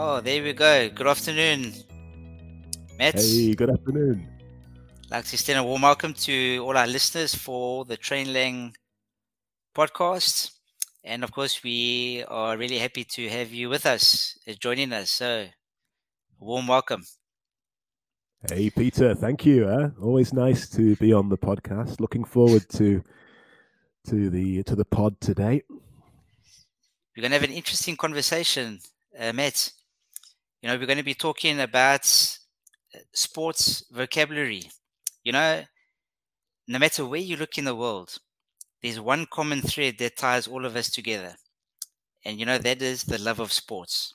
Oh, there we go. Good afternoon, Matt. Hey, good afternoon. I'd like to extend a warm welcome to all our listeners for the TrainLang podcast. And of course, we are really happy to have you with us, uh, joining us. So, warm welcome. Hey, Peter. Thank you. Eh? Always nice to be on the podcast. Looking forward to to the to the pod today. We're going to have an interesting conversation, uh, Matt. You know, we're going to be talking about uh, sports vocabulary. You know, no matter where you look in the world, there's one common thread that ties all of us together. And you know, that is the love of sports.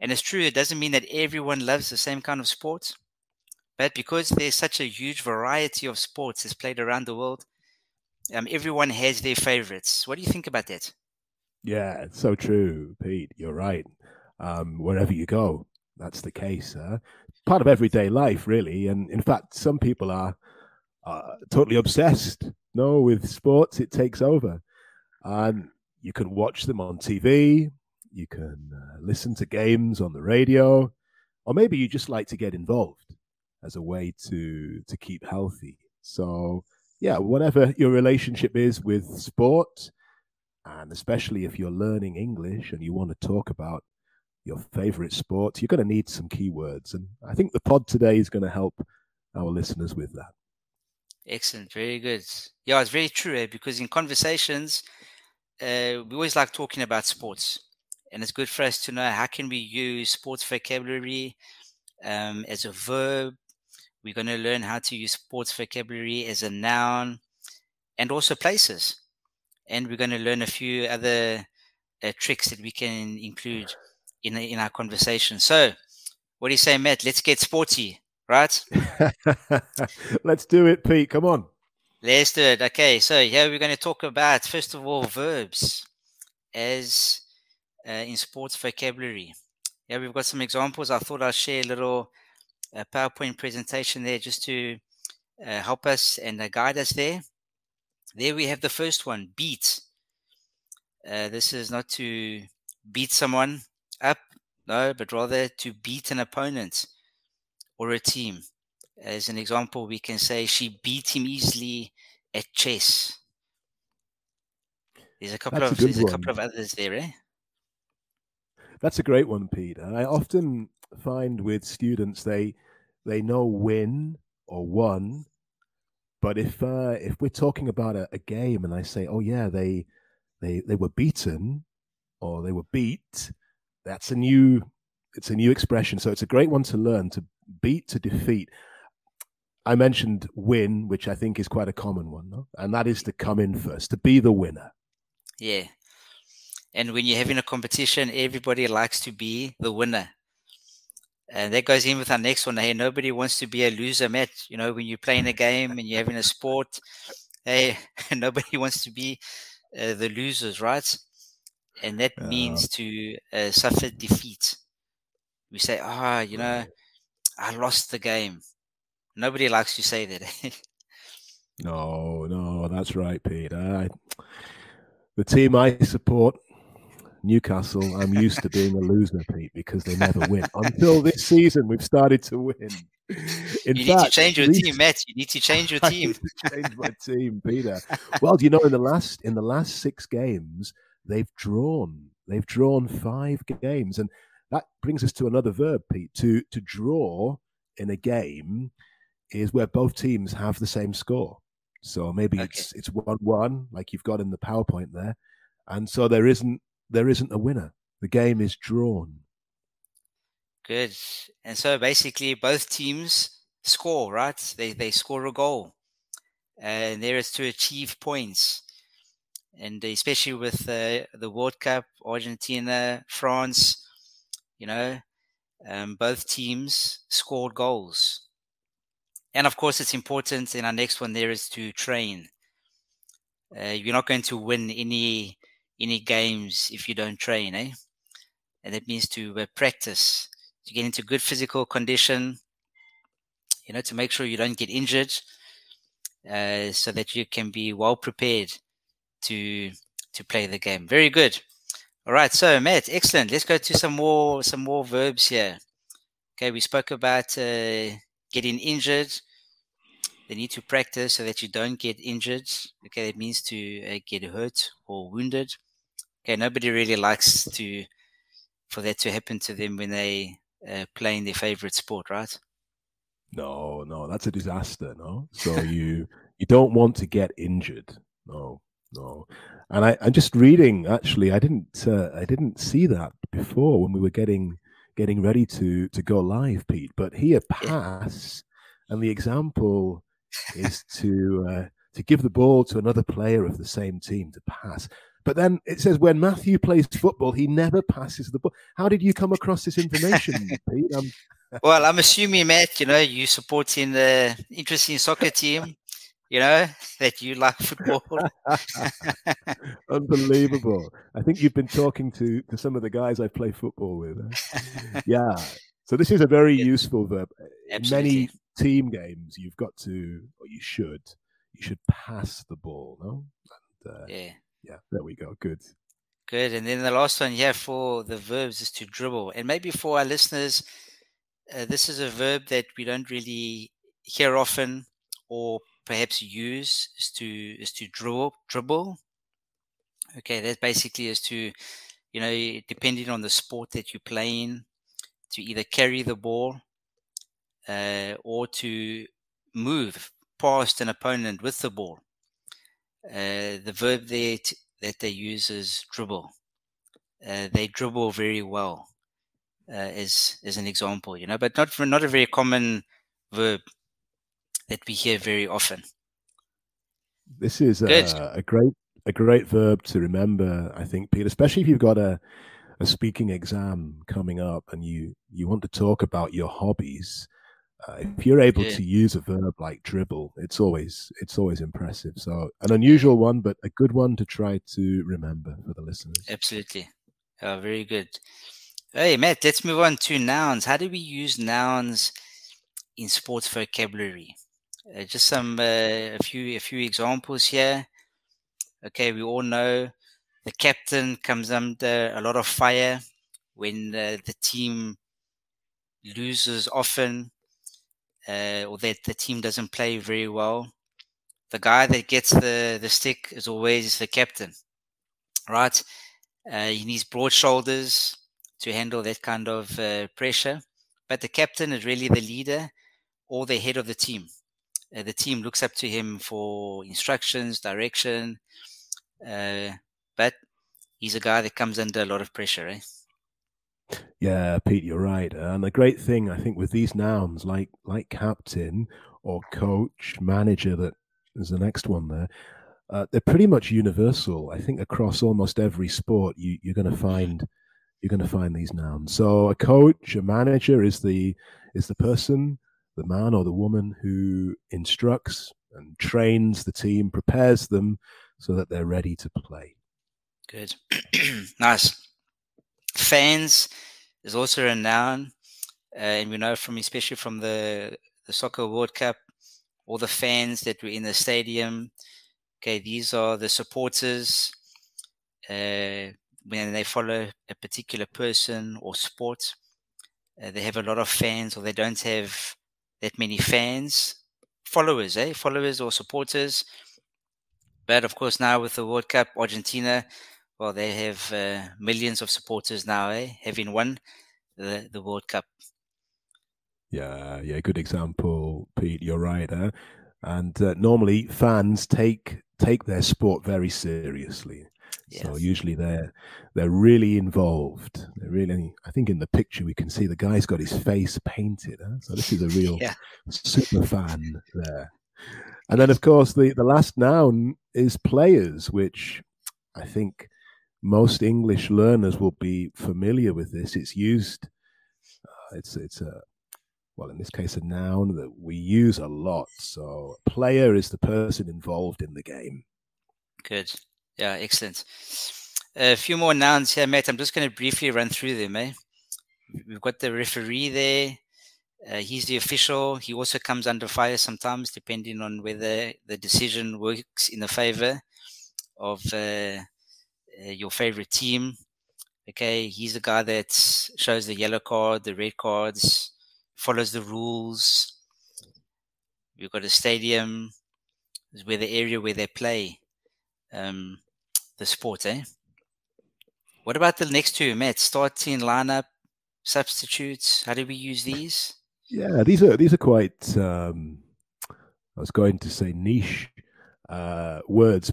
And it's true, it doesn't mean that everyone loves the same kind of sports, but because there's such a huge variety of sports that's played around the world, um, everyone has their favorites. What do you think about that? Yeah, it's so true, Pete. You're right. Um, wherever you go, that's the case. Uh, part of everyday life, really. And in fact, some people are totally obsessed. No, with sports, it takes over. And you can watch them on TV, you can uh, listen to games on the radio, or maybe you just like to get involved as a way to to keep healthy. So, yeah, whatever your relationship is with sport, and especially if you're learning English and you want to talk about your favorite sport, you're going to need some keywords. And I think the pod today is going to help our listeners with that. Excellent, very good. Yeah, it's very true eh? because in conversations, uh, we always like talking about sports, and it's good for us to know how can we use sports vocabulary um, as a verb. We're going to learn how to use sports vocabulary as a noun, and also places and we're going to learn a few other uh, tricks that we can include in in our conversation. So, what do you say, Matt? Let's get sporty, right? Let's do it, Pete. Come on. Let's do it. Okay, so here we're going to talk about first of all verbs as uh, in sports vocabulary. Yeah, we've got some examples. I thought I'd share a little uh, PowerPoint presentation there just to uh, help us and uh, guide us there. There we have the first one, beat. Uh, this is not to beat someone up, no, but rather to beat an opponent or a team. As an example, we can say she beat him easily at chess. There's a couple That's of a there's a couple of others there, eh? That's a great one, Pete. I often find with students they they know win or won, but if uh, if we're talking about a, a game and I say, oh yeah, they they they were beaten or they were beat, that's a new it's a new expression. So it's a great one to learn to beat to defeat. I mentioned win, which I think is quite a common one, no? and that is to come in first, to be the winner. Yeah. And when you're having a competition, everybody likes to be the winner. And that goes in with our next one. Hey, nobody wants to be a loser, Matt. You know, when you're playing a game and you're having a sport, hey, nobody wants to be uh, the losers, right? And that Yeah. means to uh, suffer defeat. We say, ah, you know, I lost the game. Nobody likes to say that. No, no, that's right, Pete. I, the team I support, Newcastle, I'm used to being a loser, Pete, because they never win. Until this season, we've started to win. In you fact, need to change your these- team, Matt. You need to change your I team. need to change my team, Peter. Well, do you know in the last in the last six games they've drawn they've drawn five games, and that brings us to another verb, Pete. To to draw in a game is where both teams have the same score. So maybe Okay. it's it's one one, like you've got in the PowerPoint there, and so there isn't there isn't a winner. The game is drawn. Good. And so basically, both teams score, right? They they score a goal, and there is to achieve points. And especially with uh, the World Cup, Argentina, France, you know, um, both teams scored goals. And of course, it's important. In our next one, there is to train. Uh, you're not going to win any any games if you don't train, eh? And that means to uh, practice to get into good physical condition, you know, to make sure you don't get injured, uh, so that you can be well prepared to to play the game. Very good. All right, so Matt, excellent. Let's go to some more some more verbs here. Okay, we spoke about uh, getting injured. They need to practice so that you don't get injured. Okay, it means to uh, get hurt or wounded. Okay, nobody really likes to for that to happen to them when they uh, play in their favorite sport, right? No, no, that's a disaster. No, so you you don't want to get injured. No, no. And I, I'm just reading. Actually, I didn't uh, I didn't see that before when we were getting getting ready to to go live, Pete. But here, pass, and the example is to uh, to give the ball to another player of the same team to pass. But then it says when Matthew plays football, he never passes the ball. How did you come across this information, Pete? Um, well, I'm assuming, Matt, you know, you supporting the interesting soccer team you know, that you like football. Unbelievable. I think you've been talking to, to some of the guys I play football with. yeah. So this is a very yeah. useful verb. In many team games, you've got to, or you should, you should pass the ball, no? And, uh, yeah. Yeah, there we go. Good. Good. And then the last one, yeah, for the verbs is to dribble. And maybe for our listeners, uh, this is a verb that we don't really hear often or perhaps use is to is to dribble dribble. Okay, that basically is to, you know, depending on the sport that you're playing, to either carry the ball uh, or to move past an opponent with the ball. Uh, the verb there t- that they use is dribble. Uh, they dribble very well, uh, as as an example, you know, but not for, not a very common verb that we hear very often. This is a, a, great a great verb to remember, I think, Pete, especially if you've got a, a speaking exam coming up and you you want to talk about your hobbies. Uh, if you're able yeah. to use a verb like dribble, it's always it's always impressive. So an unusual one, but a good one to try to remember for the listeners. Absolutely, oh, very good. Hey Matt, let's move on to nouns. How do we use nouns in sports vocabulary? Uh, just some uh, a few a few examples here. Okay, we all know the captain comes under a lot of fire when uh, the team loses often, uh, or that the team doesn't play very well. The guy that gets the the stick is always the captain, right? Uh, he needs broad shoulders to handle that kind of pressure. But the captain is really the leader or the head of the team uh, the team looks up to him for instructions, direction. Uh, but he's a guy that comes under a lot of pressure, eh? Yeah, Pete, you're right. And the great thing I think with these nouns, like like captain or coach, manager, that is the next one there. Uh, they're pretty much universal. I think across almost every sport, you, you're going to find you're going to find these nouns. So a coach, a manager is the is the person the man or the woman who instructs and trains the team, prepares them so that they're ready to play. Good. nice. Fans is also a noun. Uh, and we know from, especially from the, the Soccer World Cup, all the fans that were in the stadium. Okay, these are the supporters. Uh, when they follow a particular person or sport, uh, they have a lot of fans, or they don't have that many fans, followers, eh? Followers or supporters. But of course, now with the World Cup, Argentina, well, they have uh, millions of supporters now, eh? Having won the, the World Cup. Yeah, yeah, good example, Pete. You're right. Eh? And uh, normally, fans take take their sport very seriously. Yes. So usually they're they're really involved. They're really. I think in the picture we can see the guy's got his face painted. Huh? So this is a real yeah. super fan there. And then of course the the last noun is players, which I think most English learners will be familiar with this. It's used. Uh, it's it's a well, in this case, a noun that we use a lot. So, player is the person involved in the game. Good. Yeah, excellent. A few more nouns here, Matt. I'm just going to briefly run through them. Eh? We've got the referee there. Uh, he's the official. He also comes under fire sometimes, depending on whether the decision works in the favor of uh, uh, your favorite team. Okay, he's the guy that shows the yellow card, the red cards, follows the rules. We've got a stadium, is where the area where they play um, the sport, eh? What about the next two, Matt? Starting lineup, substitutes. How do we use these? Yeah, these are these are quite. Um, I was going to say niche uh, words,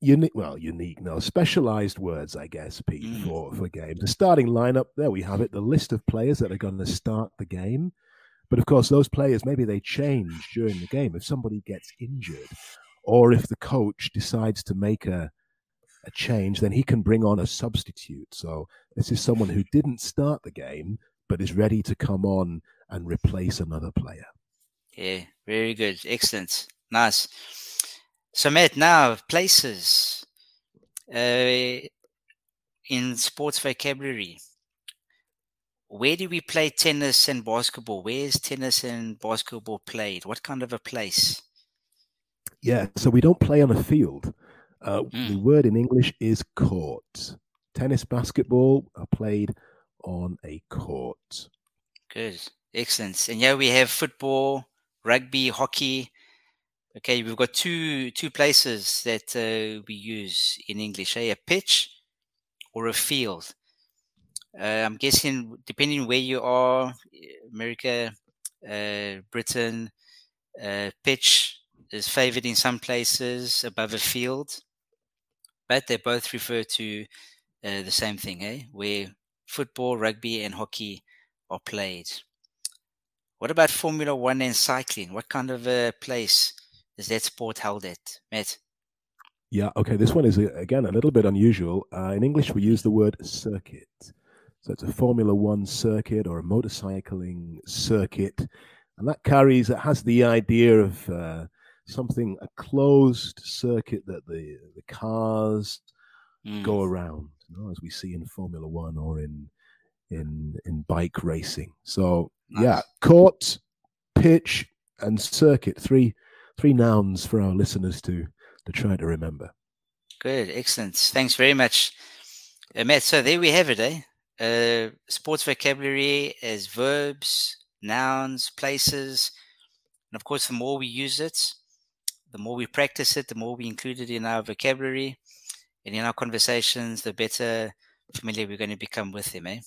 unique. Well, unique, no, specialized words, I guess, Pete, mm. for for games. The starting lineup. There we have it. The list of players that are going to start the game. But of course, those players maybe they change during the game if somebody gets injured, or if the coach decides to make a a change, then he can bring on a substitute. So this is someone who didn't start the game but is ready to come on and replace another player. Yeah, very good. Excellent. Nice. So, Matt, now places uh, in sports vocabulary. Where do we play tennis and basketball? Where is tennis and basketball played? What kind of a place? Yeah, so we don't play on a field. Uh, mm. The word in English is court. Tennis, basketball are played on a court. Good, excellent. And yeah, we have football, rugby, hockey. Okay, we've got two two places that uh, we use in English: eh? a pitch or a field. Uh, I'm guessing, depending where you are, America, uh, Britain, uh, pitch is favored in some places above a field, but they both refer to uh, the same thing, eh? Where football, rugby, and hockey are played. What about Formula One and cycling? What kind of a place is that sport held at, Matt? Yeah, okay. This one is again a little bit unusual. Uh, in English, we use the word circuit. So it's a Formula One circuit or a motorcycling circuit, and that carries it has the idea of uh, something a closed circuit that the the cars mm. go around you know, as we see in Formula One or in in in bike racing. So nice. yeah, court, pitch, and circuit three three nouns for our listeners to to try to remember. Good, excellent. Thanks very much, uh, Matt. So there we have it, eh? Uh, sports vocabulary as verbs, nouns, places, and of course, the more we use it, the more we practice it, the more we include it in our vocabulary and in our conversations, the better familiar we're going to become with them. Eh?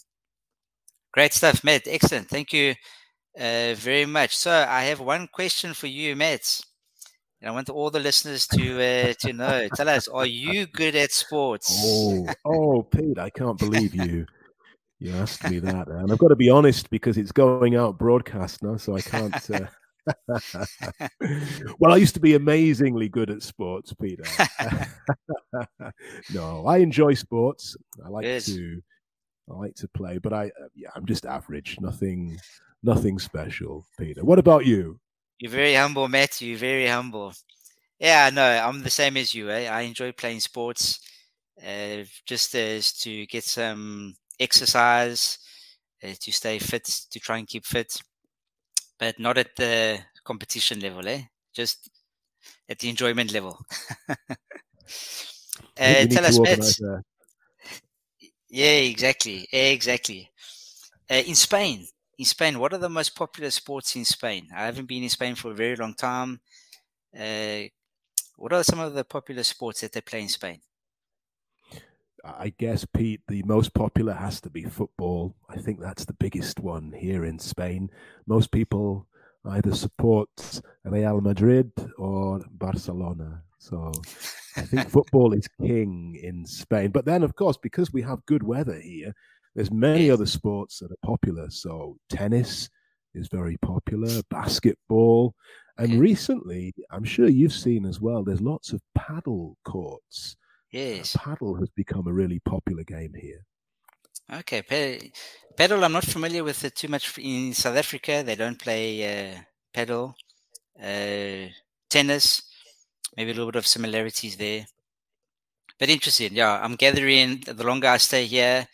Great stuff, Matt. Excellent. Thank you uh, very much. So I have one question for you, Matt. And I want all the listeners to uh, to know. Tell us, are you good at sports? Oh, oh, Pete, I can't believe you. You asked me that, and I've got to be honest because it's going out broadcast now, so I can't. Uh, well, I used to be amazingly good at sports, Peter. no, I enjoy sports. I like to I like to play, but I uh, yeah, I'm just average. Nothing nothing special, Peter. What about you? You're very humble, Matthew. You're very humble. Yeah, no, I'm the same as you. Eh? I enjoy playing sports, uh, just as to get some exercise, uh, to stay fit, to try and keep fit but not at the competition level, eh? Just at the enjoyment level. uh, tell us, Matt. Yeah, exactly, exactly. Uh, in Spain, in Spain, what are the most popular sports in Spain? I haven't been in Spain for a very long time. Uh, what are some of the popular sports that they play in Spain? I guess, Pete, the most popular has to be football. I think that's the biggest one here in Spain. Most people either support Real Madrid or Barcelona. So I think football is king in Spain. But then, of course, because we have good weather here, there's many other sports that are popular. So tennis is very popular, basketball. And recently, I'm sure you've seen as well, there's lots of paddle courts Yes. Uh, paddle has become a really popular game here. Okay, paddle. I'm not familiar with it too much in South Africa. They don't play uh, paddle. Uh, tennis, maybe a little bit of similarities there. But interesting, yeah. I'm gathering. The longer I stay here,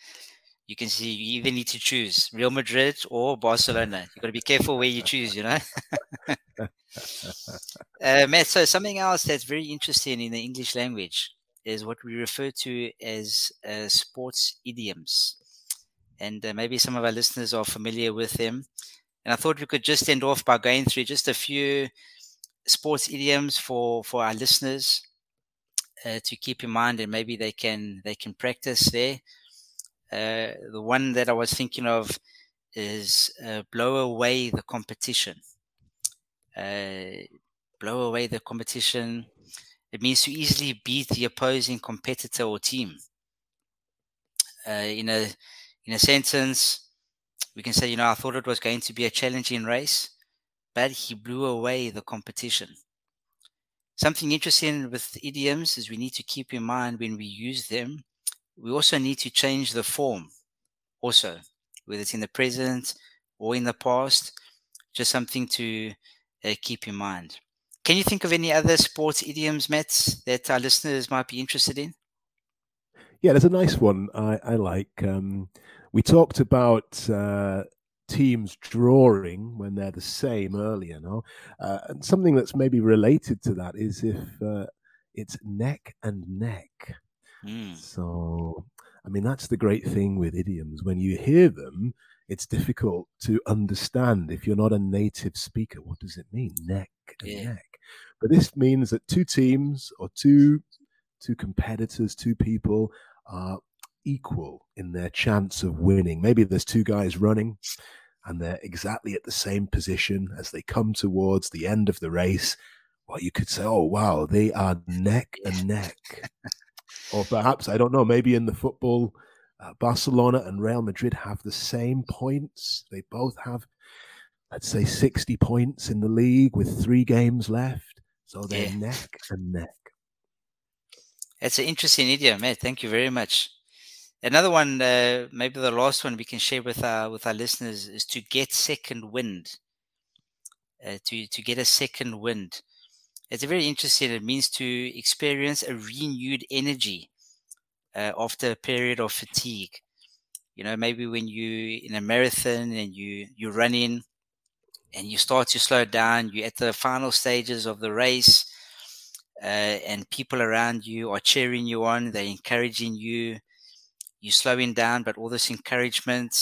you can see you either need to choose Real Madrid or Barcelona. You've got to be careful where you choose, you know. uh, Matt, so something else that's very interesting in the English language is what we refer to as uh, sports idioms. And uh, maybe some of our listeners are familiar with them. And I thought we could just end off by going through just a few sports idioms for, for our listeners uh, to keep in mind, and maybe they can they can practice there. Uh, the one that I was thinking of is uh, blow away the competition. Uh, blow away the competition it means to easily beat the opposing competitor or team. Uh, in a in a sentence, we can say, you know, I thought it was going to be a challenging race, but he blew away the competition. Something interesting with idioms is we need to keep in mind when we use them, we also need to change the form, also, whether it's in the present or in the past, just something to uh, keep in mind. Can you think of any other sports idioms, Matt, that our listeners might be interested in? Yeah, there's a nice one I, I like. Um, we talked about uh, teams drawing when they're the same earlier, no? Uh, and something that's maybe related to that is if uh, it's neck and neck. Mm. So, I mean, that's the great thing with idioms. When you hear them, it's difficult to understand if you're not a native speaker. What does it mean? Neck and yeah. neck. But this means that two teams or two two competitors, two people are equal in their chance of winning. Maybe there's two guys running and they're exactly at the same position as they come towards the end of the race. Well, you could say, oh, wow, they are neck and neck. or perhaps, I don't know, maybe in the football, uh, Barcelona and Real Madrid have the same points. They both have, let's say, 60 points in the league with three games left. So they're yeah. neck and neck. That's an interesting idiom, mate. Thank you very much. Another one, uh, maybe the last one we can share with our with our listeners is to get second wind. Uh, to to get a second wind. It's a very interesting. It means to experience a renewed energy uh, after a period of fatigue. You know, maybe when you in a marathon and you you're running and you start to slow down. You're at the final stages of the race, uh, and people around you are cheering you on. They're encouraging you. You're slowing down, but all this encouragement,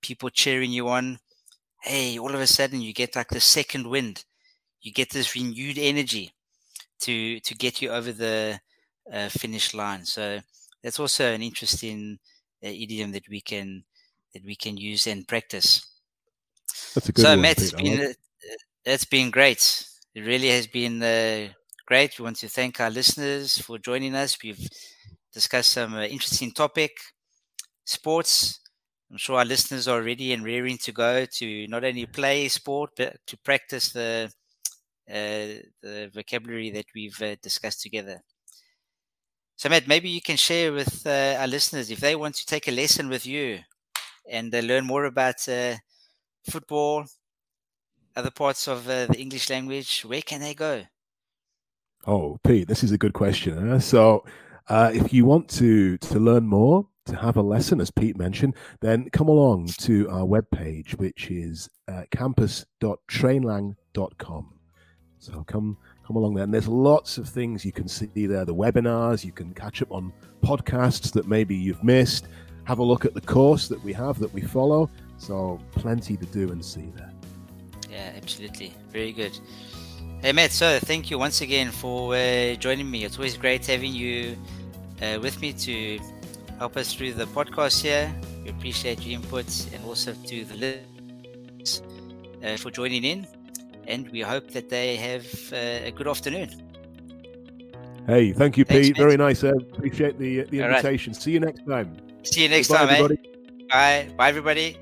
people cheering you on. Hey, all of a sudden you get like the second wind. You get this renewed energy to to get you over the uh, finish line. So that's also an interesting uh, idiom that we can that we can use and practice. That's a good so, one, Matt, it's been, it's been great. It really has been uh, great. We want to thank our listeners for joining us. We've discussed some uh, interesting topic, sports. I'm sure our listeners are ready and rearing to go to not only play sport but to practice the uh, the vocabulary that we've uh, discussed together. So, Matt, maybe you can share with uh, our listeners if they want to take a lesson with you and uh, learn more about uh, football, other parts of uh, the English language, where can they go? Oh, Pete, this is a good question. Huh? So, uh, if you want to to learn more, to have a lesson, as Pete mentioned, then come along to our webpage, which is uh, campus.trainlang.com. So come come along there, and there's lots of things you can see there. The webinars, you can catch up on podcasts that maybe you've missed. Have a look at the course that we have that we follow, so plenty to do and see there. Yeah, absolutely. Very good. Hey, Matt, so thank you once again for uh, joining me. It's always great having you uh, with me to help us through the podcast here. We appreciate your inputs and also to the listeners uh, for joining in. And we hope that they have uh, a good afternoon. Hey, thank you, Thanks, Pete. Very nice. I appreciate the, the invitation. Right. See you next time. See you next Goodbye, time, eh? everybody. Bye. Bye, everybody.